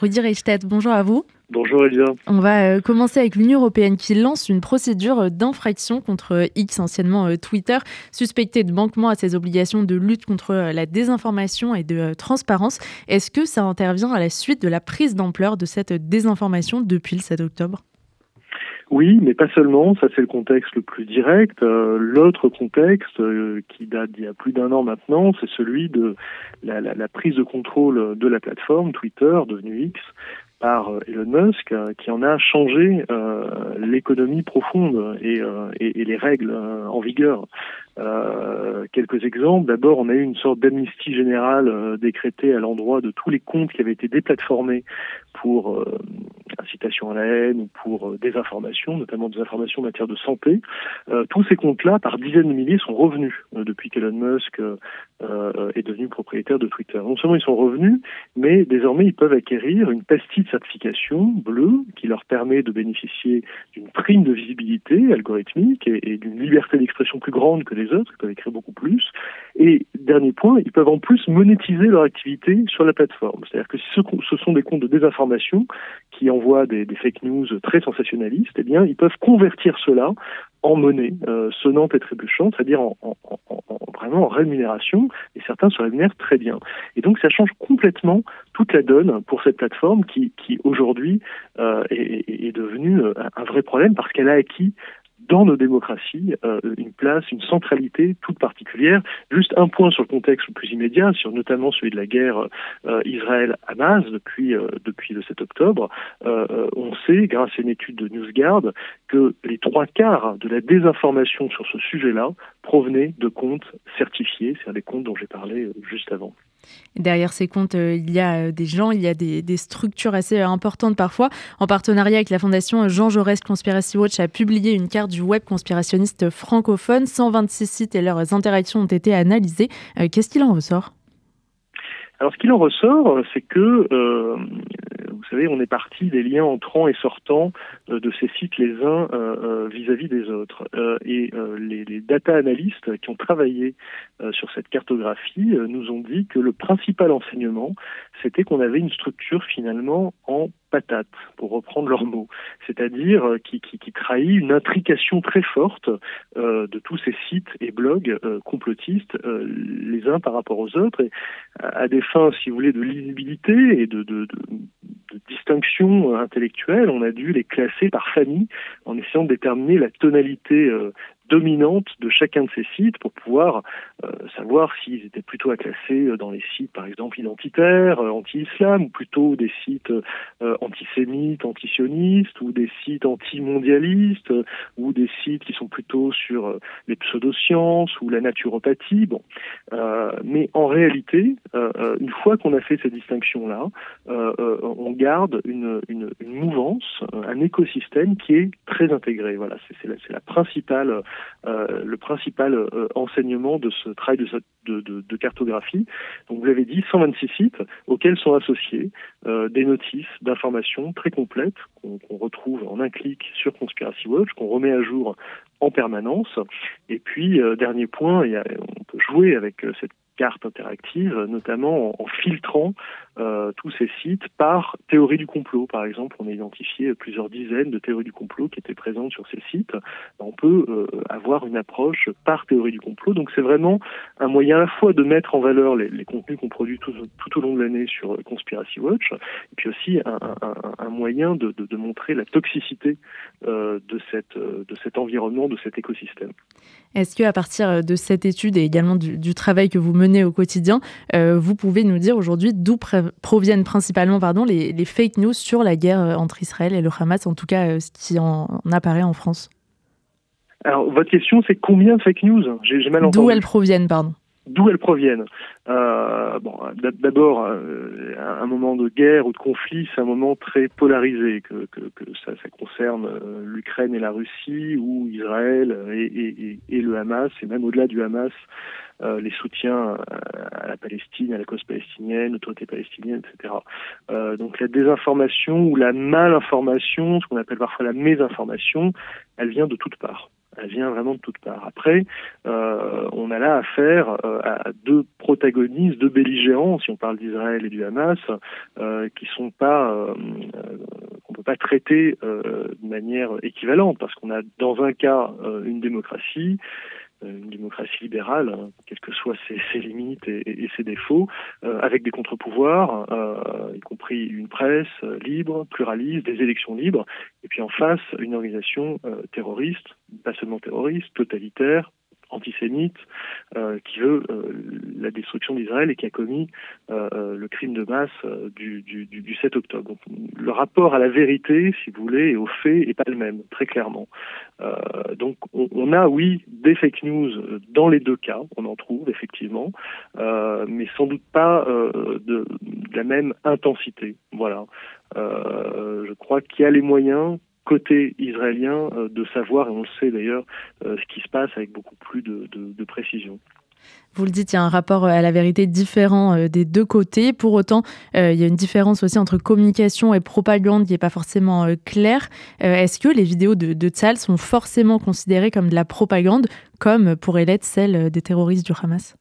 Rudy Reichstedt, bonjour à vous. Bonjour Elisa. On va euh, commencer avec l'Union européenne qui lance une procédure d'infraction contre X, anciennement euh, Twitter, suspecté de manquement à ses obligations de lutte contre euh, la désinformation et de transparence. Est-ce que ça intervient à la suite de la prise d'ampleur de cette désinformation depuis le 7 octobre? Oui, mais pas seulement, ça c'est le contexte le plus direct. L'autre contexte, qui date d'il y a plus d'un an maintenant, c'est celui de la, la, prise de contrôle de la plateforme Twitter, devenue X, par euh, Elon Musk, euh, qui en a changé euh, l'économie profonde et, et, et, les règles en vigueur. Quelques exemples. D'abord, on a eu une sorte d'amnistie générale décrétée à l'endroit de tous les comptes qui avaient été déplatformés pour incitation à la haine ou pour désinformation, notamment des informations en matière de santé. tous ces comptes-là, par dizaines de milliers, sont revenus depuis qu'Elon Musk est devenu propriétaire de Twitter. Non seulement ils sont revenus, mais désormais ils peuvent acquérir une pastille certification bleue qui leur permet de bénéficier d'une prime de visibilité algorithmique et, d'une liberté d'expression plus grande que les autres, qui peuvent écrire beaucoup plus. Et dernier point, ils peuvent en plus monétiser leur activité sur la plateforme. C'est-à-dire que si ce, sont des comptes de désinformation qui envoient des, fake news très sensationnalistes, eh bien, ils peuvent convertir cela en monnaie euh, sonnante et trébuchante, c'est-à-dire en, en, en, vraiment en rémunération, et certains se rémunèrent très bien. Et donc ça change complètement toute la donne pour cette plateforme qui, aujourd'hui euh, est, est, devenue un vrai problème parce qu'elle a acquis dans nos démocraties euh, une place, une centralité toute particulière. Juste un point sur le contexte le plus immédiat, sur notamment celui de la guerre euh, Israël-Hamas depuis euh, depuis le 7 octobre. on sait, grâce à une étude de NewsGuard, que les trois quarts de la désinformation sur ce sujet-là provenaient de comptes certifiés, c'est-à-dire des comptes dont j'ai parlé juste avant. Derrière ces comptes, euh, il y a euh, des gens, il y a des, structures assez euh, importantes parfois. En partenariat avec la fondation Jean Jaurès Conspiracy Watch a publié une carte du web conspirationniste francophone. 126 sites et leurs interactions ont été analysées. Qu'est-ce qu'il en ressort? Alors ce qu'il en ressort, c'est que vous savez, on est parti des liens entrants et sortants euh, de ces sites les uns euh, euh, vis-à-vis des autres. et les, les, data analystes qui ont travaillé sur cette cartographie nous ont dit que le principal enseignement, c'était qu'on avait une structure finalement en patate, pour reprendre leurs mots, c'est-à-dire qui, qui, trahit une intrication très forte euh, de tous ces sites et blogs euh, complotistes les uns par rapport aux autres, et à, des fins, si vous voulez, de lisibilité et de, de, distinction intellectuelle, on a dû les classer par famille en essayant de déterminer la tonalité euh, dominante de chacun de ces sites pour pouvoir euh, savoir s'ils étaient plutôt à classer euh, dans les sites, par exemple, identitaires, euh, anti-islam, ou plutôt des sites antisémites, antisionistes, ou des sites anti-mondialistes, ou des sites qui sont plutôt sur les pseudosciences ou la naturopathie. Bon, mais en réalité, une fois qu'on a fait ces distinctions-là, on garde une, une, une, mouvance, un écosystème qui est très intégré. Voilà, c'est la, la principale euh, le principal euh, enseignement de ce travail de, cartographie. Donc vous l'avez dit, 126 sites auxquels sont associés euh, des notices d'informations très complètes qu'on retrouve en un clic sur Conspiracy Watch, qu'on remet à jour en permanence. Et puis, dernier point, on peut jouer avec cette carte interactive, notamment en, filtrant euh, tous ces sites par théorie du complot. Par exemple, on a identifié plusieurs dizaines de théories du complot qui étaient présentes sur ces sites. On peut euh, avoir une approche par théorie du complot. Donc c'est vraiment un moyen à la fois de mettre en valeur les, contenus qu'on produit tout, au long de l'année sur Conspiracy Watch, et puis aussi un, moyen de, montrer la toxicité euh, de, cet environnement, de cet écosystème. Est-ce que à partir de cette étude et également du, travail que vous menez au quotidien. Vous pouvez nous dire aujourd'hui d'où proviennent principalement pardon, les, fake news sur la guerre euh, entre Israël et le Hamas, en tout cas euh, ce qui en, apparaît en France. Alors, votre question, c'est combien de fake news? J'ai mal entendu. D'où elles proviennent, pardon d'où elles proviennent. Euh, d'abord, euh, un moment de guerre ou de conflit, c'est un moment très polarisé, que, ça, concerne euh, l'Ukraine et la Russie, ou Israël et, le Hamas, et même au-delà du Hamas, les soutiens à la Palestine, à la cause palestinienne, l'autorité palestinienne, etc. Donc la désinformation ou la malinformation, ce qu'on appelle parfois la mésinformation, elle vient de toutes parts elle vient vraiment de toutes parts. Après, on a là affaire à deux protagonistes, deux belligérants, si on parle d'Israël et du Hamas, qui sont pas qu'on peut pas traiter de manière équivalente, parce qu'on a dans un cas une démocratie euh, une démocratie libérale, quelles que soient ses, limites et, ses défauts, euh, avec des contre-pouvoirs, euh, y compris une presse libre, pluraliste, des élections libres, et puis en face, une organisation terroriste, pas seulement terroriste, totalitaire, antisémite euh, qui veut euh, la destruction d'Israël et qui a commis euh, le crime de masse du, du, du, 7 octobre. le rapport à la vérité, si vous voulez, et aux faits est pas le même, très clairement. donc on, a, oui, des fake news dans les deux cas, on en trouve effectivement, mais sans doute pas de, de, la même intensité. Voilà. je crois qu'il y a les moyens côté israélien euh, de savoir, et on le sait d'ailleurs, euh, ce qui se passe avec beaucoup plus de, précision. Vous le dites, il y a un rapport à la vérité différent euh, des deux côtés. Pour autant, il y a une différence aussi entre communication et propagande qui n'est pas forcément claire. Est-ce que les vidéos de, de Tzal sont forcément considérées comme de la propagande, comme pourrait l'être celle des terroristes du Hamas?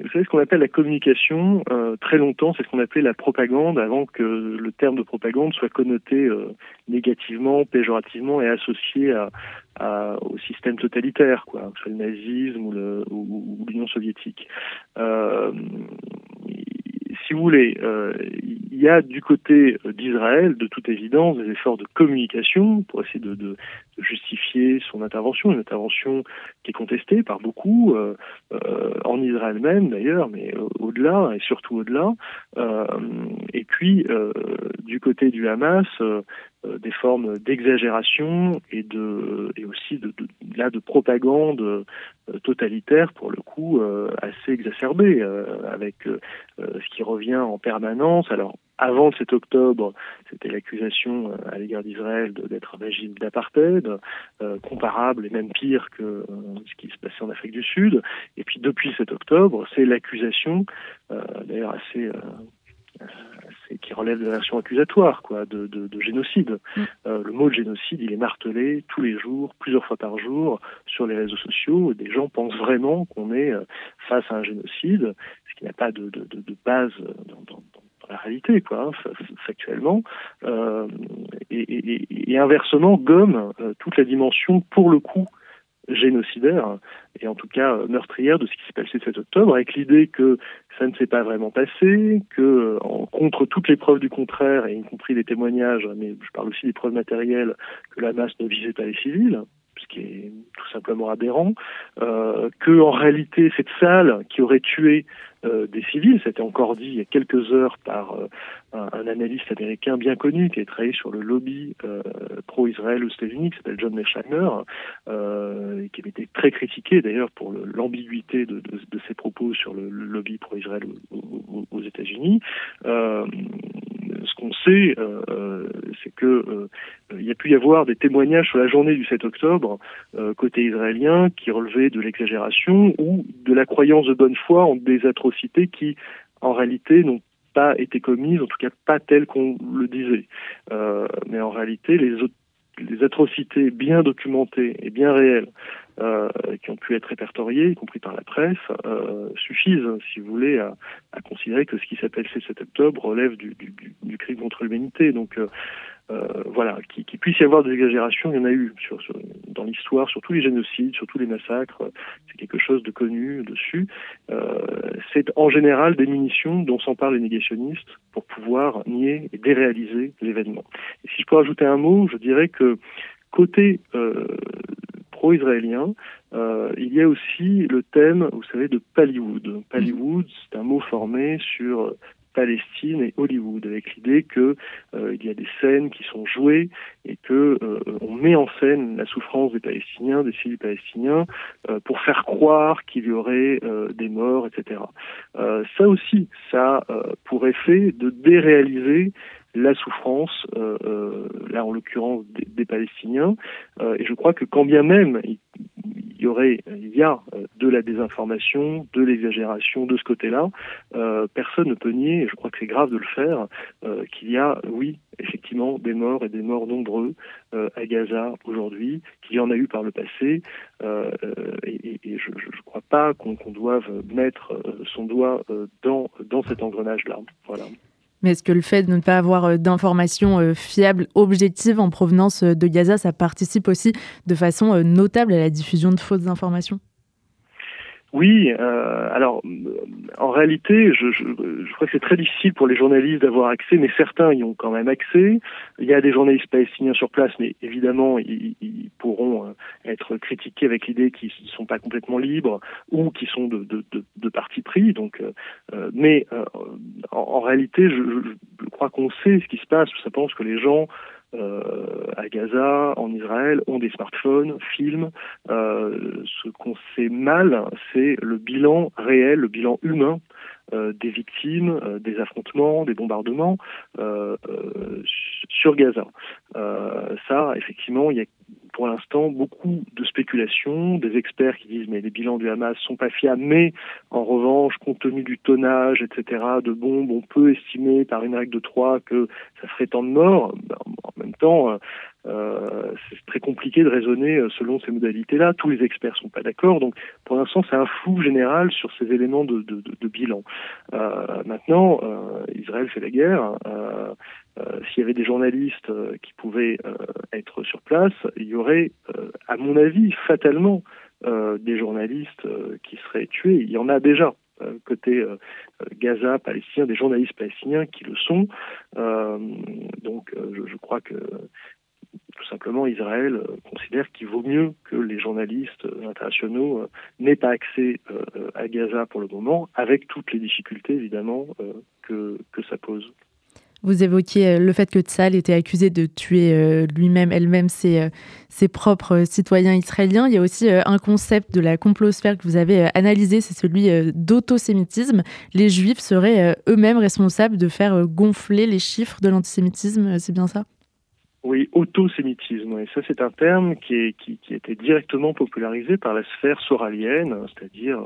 Vous savez, ce qu'on appelle la communication, euh, très longtemps, c'est ce qu'on appelait la propagande, avant que le terme de propagande soit connoté euh, négativement, péjorativement et associé à, à, au système totalitaire, quoi, que ce soit le nazisme ou l'Union soviétique. Euh, si vous voulez, euh, il y a du côté d'Israël, de toute évidence, des efforts de communication pour essayer de, justifier son intervention, une intervention qui est contestée par beaucoup, euh, euh, en Israël même d'ailleurs, mais au-delà, et surtout au-delà. et puis, du côté du Hamas, des formes d'exagération et de et aussi de, là de propagande totalitaire pour le coup assez exacerbée avec ce qui revient en permanence alors avant le 7 octobre, c'était l'accusation euh, à l'égard d'Israël d'être un régime d'apartheid, euh, comparable et même pire que euh, ce qui se passait en Afrique du Sud. Et puis depuis 7 octobre, c'est l'accusation, d'ailleurs assez, qui relève de la version accusatoire, quoi, de, de, de génocide. Mm. le mot de génocide, il est martelé tous les jours, plusieurs fois par jour, sur les réseaux sociaux. Et des gens pensent vraiment qu'on est face à un génocide, ce qui n'a pas de, de, de base dans, dans la réalité, quoi, hein, factuellement, euh, et, et, inversement gomme euh, toute la dimension, pour le coup, génocidaire, et en tout cas euh, meurtrière de ce qui s'est passé le 7 octobre, avec l'idée que ça ne s'est pas vraiment passé, que en, contre toutes les preuves du contraire, et y compris des témoignages, mais je parle aussi des preuves matérielles, que la masse ne visait pas les civils, ce qui est tout simplement aberrant, euh, que en réalité cette salle qui aurait tué euh, des civils, c'était encore dit il y a quelques heures par euh, un, analyste américain bien connu qui a travaillé sur le lobby euh, pro-Israël aux États-Unis, qui s'appelle John Mearsheimer, et qui avait été très critiqué d'ailleurs pour l'ambiguïté de, ses propos sur le, lobby pro-Israël aux, aux États-Unis ce qu'on sait, euh, c'est que euh, il y a pu y avoir des témoignages sur la journée du 7 octobre euh, côté israélien qui relevaient de l'exagération ou de la croyance de bonne foi en des atrocités qui, en réalité, n'ont pas été commises, en tout cas pas telles qu'on le disait. mais en réalité, les les atrocités bien documentées et bien réelles euh, qui ont pu être répertoriées, y compris par la presse, euh, suffisent, si vous voulez, à, à, considérer que ce qui s'appelle c 7 octobre relève du, du, du crime contre l'humanité. Donc euh, euh voilà, qu'il qui puisse y avoir des exagérations, il y en a eu sur, sur, dans l'histoire, sur tous les génocides, sur tous les massacres, c'est quelque chose de connu dessus. Euh, c'est en général des munitions dont s'emparent les négationnistes pour pouvoir nier et déréaliser l'événement. Et si je peux ajouter un mot, je dirais que côté euh, pro-israélien, euh, il y a aussi le thème, vous savez, de Pallywood. Pallywood, c'est un mot formé sur Palestine et Hollywood, avec l'idée que euh, il y a des scènes qui sont jouées et que euh, on met en scène la souffrance des Palestiniens, des civils palestiniens, euh, pour faire croire qu'il y aurait des morts, etc. ça aussi, ça pour effet de déréaliser la souffrance, là en l'occurrence des, Palestiniens. et je crois que quand bien même il y aurait, il y a euh, de la désinformation, de l'exagération de ce côté-là. Euh, personne ne peut nier, et je crois que c'est grave de le faire, euh, qu'il y a, oui, effectivement, effectivement des morts et des morts nombreux à Gaza aujourd'hui, qu'il y en a eu par le passé, et, je ne crois pas qu'on doive mettre son doigt dans, dans cet engrenage-là. Voilà. Mais est-ce que le fait de ne pas avoir euh, d'informations euh, fiables, objectives en provenance euh, de Gaza, ça participe aussi de façon notable à la diffusion de fausses informations? Oui, euh, alors en réalité, je, je, je crois que c'est très difficile pour les journalistes d'avoir accès, mais certains y ont quand même accès. Il y a des journalistes palestiniens sur place, mais évidemment, ils, ils pourront euh, être critiqués avec l'idée qu'ils ne sont pas complètement libres ou qu'ils sont de, de, de, de, parti pris. Donc, euh, mais euh, en, en, réalité, je, je crois qu'on sait ce qui se passe. Simplement parce que les gens euh, à Gaza, en Israël, ont des smartphones, filment. Euh, ce qu'on sait mal, c'est le bilan réel, le bilan humain euh, des victimes, euh, des affrontements, des bombardements euh, sur Gaza. ça, effectivement, il y a pour l'instant beaucoup de spéculations, des experts qui disent mais les bilans du Hamas sont pas fiables, mais en revanche, compte tenu du tonnage, etc., de bombes, on peut estimer par une règle de trois que ça ferait tant de morts. Ben, en même temps, euh, c'est très compliqué de raisonner euh, selon ces modalités-là. Tous les experts sont pas d'accord. Donc, pour l'instant, c'est un flou général sur ces éléments de, de, de, bilan. Euh, maintenant, euh, Israël fait la guerre. Euh, s'il y avait des journalistes qui pouvaient être sur place, il y aurait, à mon avis, fatalement des journalistes qui seraient tués. Il y en a déjà côté Gaza palestinien, des journalistes palestiniens qui le sont. donc, je, je, crois que tout simplement, Israël euh, considère qu'il vaut mieux que les journalistes euh, internationaux euh, n'aient pas accès à Gaza pour le moment, avec toutes les difficultés évidemment que, que ça pose. Vous évoquiez le fait que Tzal était accusé de tuer lui-même, elle-même, ses, ses, propres citoyens israéliens. Il y a aussi un concept de la complosphère que vous avez analysé, c'est celui d'autosémitisme. Les juifs seraient eux-mêmes responsables de faire gonfler les chiffres de l'antisémitisme, c'est bien ça? Oui, autosémitisme. Et ça, c'est un terme qui, a été directement popularisé par la sphère soralienne, c'est-à-dire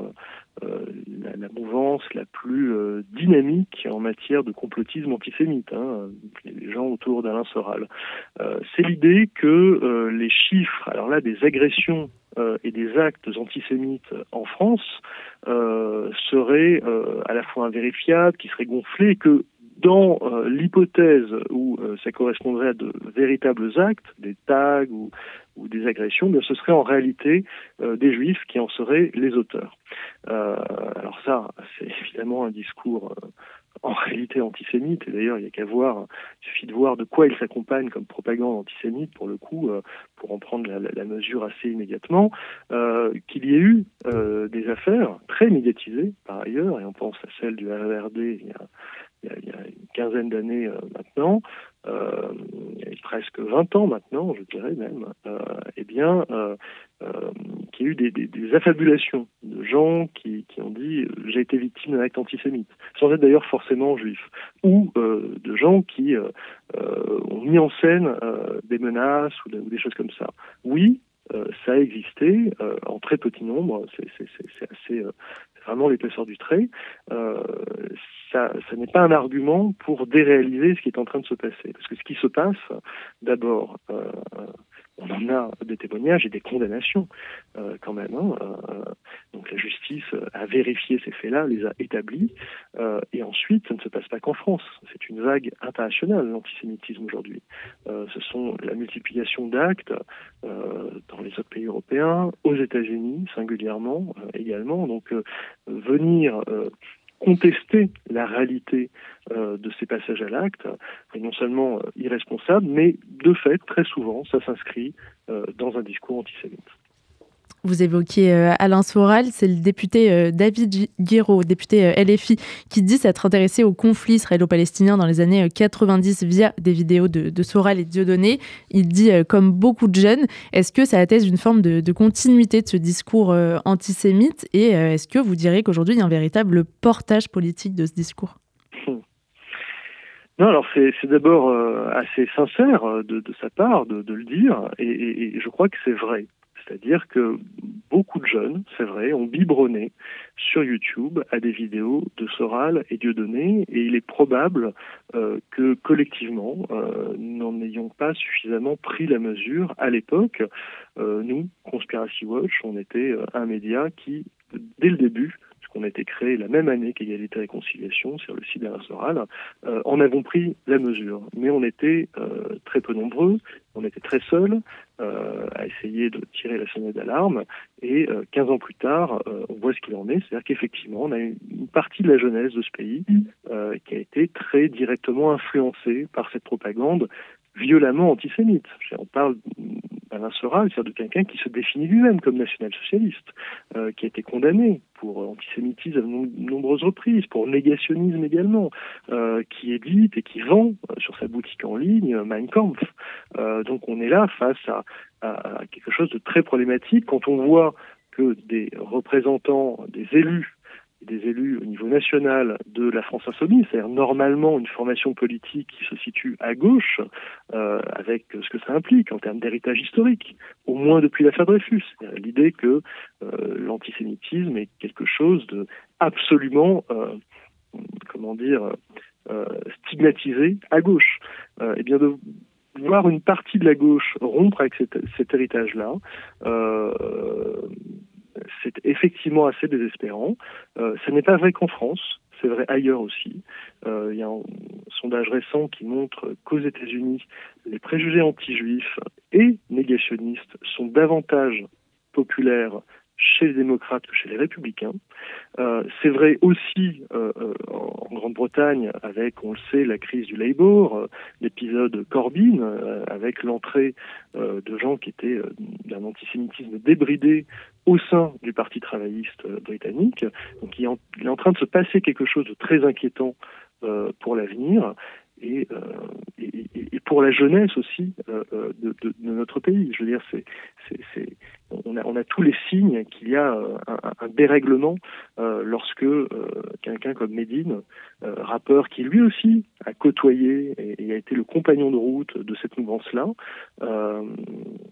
euh, la, la, mouvance la plus euh, dynamique en matière de complotisme antisémite, hein, les gens autour d'Alain Soral. Euh, c'est l'idée que euh, les chiffres, alors là, des agressions euh, et des actes antisémites en France seraient à la fois invérifiables, qui seraient gonflés, que dans euh, l'hypothèse où euh, ça correspondrait à de véritables actes, des tags ou, ou des agressions, bien ce serait en réalité euh, des juifs qui en seraient les auteurs. alors ça, c'est évidemment un discours en réalité antisémite, et d'ailleurs il n'y a qu'à voir, il suffit de voir de quoi il s'accompagne comme propagande antisémite, pour le coup, pour en prendre la, la, mesure assez immédiatement, qu'il y ait eu des affaires très médiatisées par ailleurs, et on pense à celle du RRD il y a il y a, une quinzaine d'années euh, maintenant, euh, presque 20 ans maintenant, je dirais même, euh, eh bien, qu'il y a eu des, affabulations de gens qui, ont dit j'ai été victime d'un acte antisémite, sans être d'ailleurs forcément juif, ou de gens qui ont mis en scène des menaces ou, des choses comme ça. Oui, ça a existé en très petit nombre, c'est assez vraiment l'épaisseur du trait, euh, ça, ça n'est pas un argument pour déréaliser ce qui est en train de se passer. Parce que ce qui se passe, d'abord, euh, on en a des témoignages et des condamnations euh, quand même. Hein, euh, donc la justice a vérifié ces faits-là, les a établis, euh, et ensuite ça ne se passe pas qu'en France. C'est une vague internationale l'antisémitisme aujourd'hui. Ce sont la multiplication d'actes dans les autres pays européens, aux États-Unis singulièrement également. Donc venir contester la réalité euh, de ces passages à l'acte est non seulement euh, irresponsable, mais de fait, très souvent, ça s'inscrit euh, dans un discours antisémite. Vous évoquiez euh, Alain Soral, c'est le député euh, David Guiraud, député euh, LFI, qui dit s'être intéressé au conflit israélo-palestinien dans les années 90 via des vidéos de, Soral et Dieudonné. Il dit, comme beaucoup de jeunes, est-ce que ça atteste une forme de, continuité de ce discours antisémite Et est-ce que vous direz qu'aujourd'hui, il y a un véritable portage politique de ce discours? Non, alors c'est d'abord euh, assez sincère de, sa part de, le dire, et je crois que c'est vrai. C'est-à-dire que beaucoup de jeunes, c'est vrai, ont biberonné sur YouTube à des vidéos de Soral et Dieudonné, et il est probable euh, que collectivement, euh, n'en ayons pas suffisamment pris la mesure. À l'époque, euh, nous, Conspiracy Watch, on était un média qui, dès le début, qu'on a été créé la même année qu'Égalité et Réconciliation sur le site d'Alain Soral, euh, en avons pris la mesure. Mais on était euh, très peu nombreux, on était très seuls euh, à essayer de tirer la sonnette d'alarme. Et 15 ans plus tard, on voit ce qu'il en est. C'est-à-dire qu'effectivement, on a une, partie de la jeunesse de ce pays qui a été très directement influencée par cette propagande violemment antisémite. On parle d'Alain Soral, c'est-à-dire de quelqu'un qui se définit lui-même comme national-socialiste, euh, qui a été condamné pour antisémitisme à de nombreuses reprises, pour négationnisme également, euh, qui édite et qui vend euh, sur sa boutique en ligne Mein Kampf. donc on est là face à, à quelque chose de très problématique quand on voit que des représentants, des élus des élus au niveau national de la France insoumise, c'est-à-dire normalement une formation politique qui se situe à gauche, euh, avec ce que ça implique en termes d'héritage historique, au moins depuis l'affaire Dreyfus. L'idée que euh, l'antisémitisme est quelque chose de absolument, euh, comment dire, euh, stigmatisé à gauche. et eh bien de voir une partie de la gauche rompre avec cet, cet héritage-là, c'est effectivement assez désespérant. Euh, ce n'est pas vrai qu'en France, c'est vrai ailleurs aussi. Euh, il y a un sondage récent qui montre qu'aux États-Unis, les préjugés anti-juifs et négationnistes sont davantage populaires chez les démocrates que chez les républicains. Euh, c'est vrai aussi euh, euh, en Grande-Bretagne avec, on le sait, la crise du Labour, l'épisode Corbyn, avec l'entrée de gens qui étaient d'un antisémitisme débridé au sein du Parti travailliste britannique. Donc il est en train de se passer quelque chose de très inquiétant pour l'avenir. Et, et, pour la jeunesse aussi de, de, de, notre pays. Je veux dire, on a, tous les signes qu'il y a euh, un, dérèglement euh, lorsque euh, quelqu'un comme Medine, rappeur qui lui aussi a côtoyé et, a été le compagnon de route de cette mouvance-là,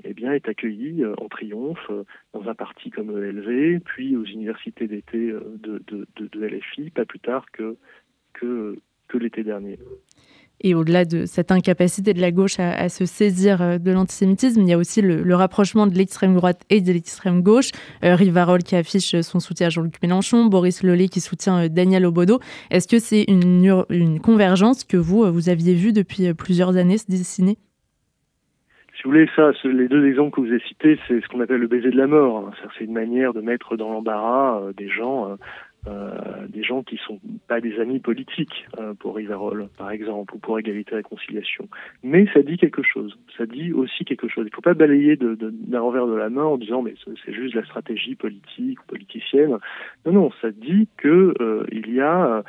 eh est accueilli en triomphe dans un parti comme ELV, puis aux universités d'été de, LFI, pas plus tard que l'été dernier. Et au-delà de cette incapacité de la gauche à, se saisir euh, de l'antisémitisme, il y a aussi le, rapprochement de l'extrême droite et de l'extrême gauche. Euh, Rivarol qui affiche son soutien à Jean-Luc Mélenchon, Boris Lollet qui soutient euh, Daniel Obodo. Est-ce que c'est une, convergence que vous, vous aviez vue depuis plusieurs années se dessiner? Si vous voulez, les deux exemples que vous avez cités, c'est ce qu'on appelle le baiser de la mort. C'est une manière de mettre dans l'embarras des gens euh, des gens qui sont pas des amis politiques euh, pour Rivarol, par exemple, ou pour Égalité et Réconciliation. Mais ça dit quelque chose. Ça dit aussi quelque chose. Il ne faut pas balayer d'un revers de la main en disant mais c'est juste la stratégie politique ou politicienne. Non, non, ça dit que euh, il y a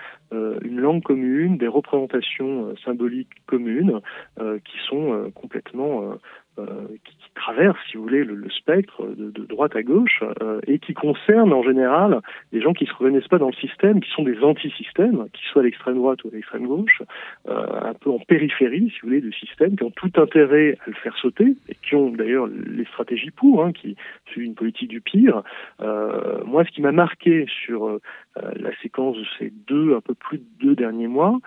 une langue commune, des représentations symboliques communes qui sont complètement euh, qui, qui, traverse, si vous voulez, le, spectre de, de, droite à gauche euh, et qui concerne en général des gens qui se reconnaissent pas dans le système, qui sont des anti-systèmes, qu'ils soient à l'extrême droite ou à l'extrême gauche, euh, un peu en périphérie, si vous voulez, du système, qui ont tout intérêt à le faire sauter et qui ont d'ailleurs les stratégies pour, hein, qui suivent une politique du pire. moi, ce qui m'a marqué sur la séquence de ces deux, un peu plus de deux derniers mois, euh,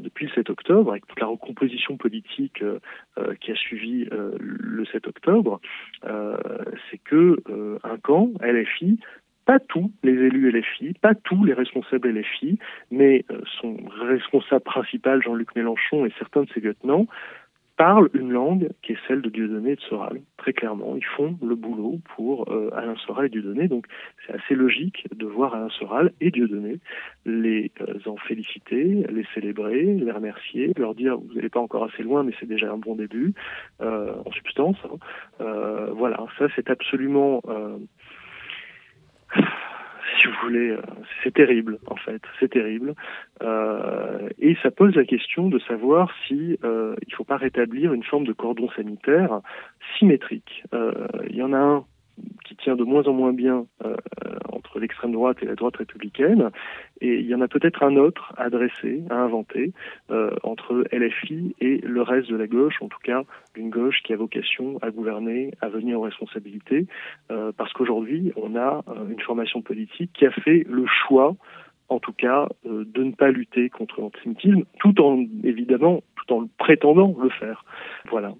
depuis le 7 octobre, avec toute la recomposition politique euh, euh, qui a suivi le 7 octobre, c'est que un camp, LFI, pas tous les élus LFI, pas tous les responsables LFI, mais son responsable principal, Jean-Luc Mélenchon, et certains de ses lieutenants, parlent une langue qui est celle de Dieudonné et de Soral, très clairement. Ils font le boulot pour euh, Alain Soral et Dieudonné, donc c'est assez logique de voir Alain Soral et Dieudonné les euh, en féliciter, les célébrer, les remercier, leur dire vous n'allez pas encore assez loin, mais c'est déjà un bon début, euh, en substance. Hein. voilà, ça c'est absolument si vous voulez, euh, c'est terrible en fait, c'est terrible. Euh, et ça pose la question de savoir si euh, il ne faut pas rétablir une forme de cordon sanitaire symétrique. Il y en a un qui tient de moins en moins bien entre l'extrême droite et la droite républicaine. Et il y en a peut-être un autre à dresser, à inventer, entre LFI et le reste de la gauche, en tout cas une gauche qui a vocation à gouverner, à venir aux responsabilités, parce qu'aujourd'hui, on a une formation politique qui a fait le choix en tout cas, euh, de ne pas lutter contre l'antisémitisme, tout en, évidemment, tout en prétendant le faire. Voilà.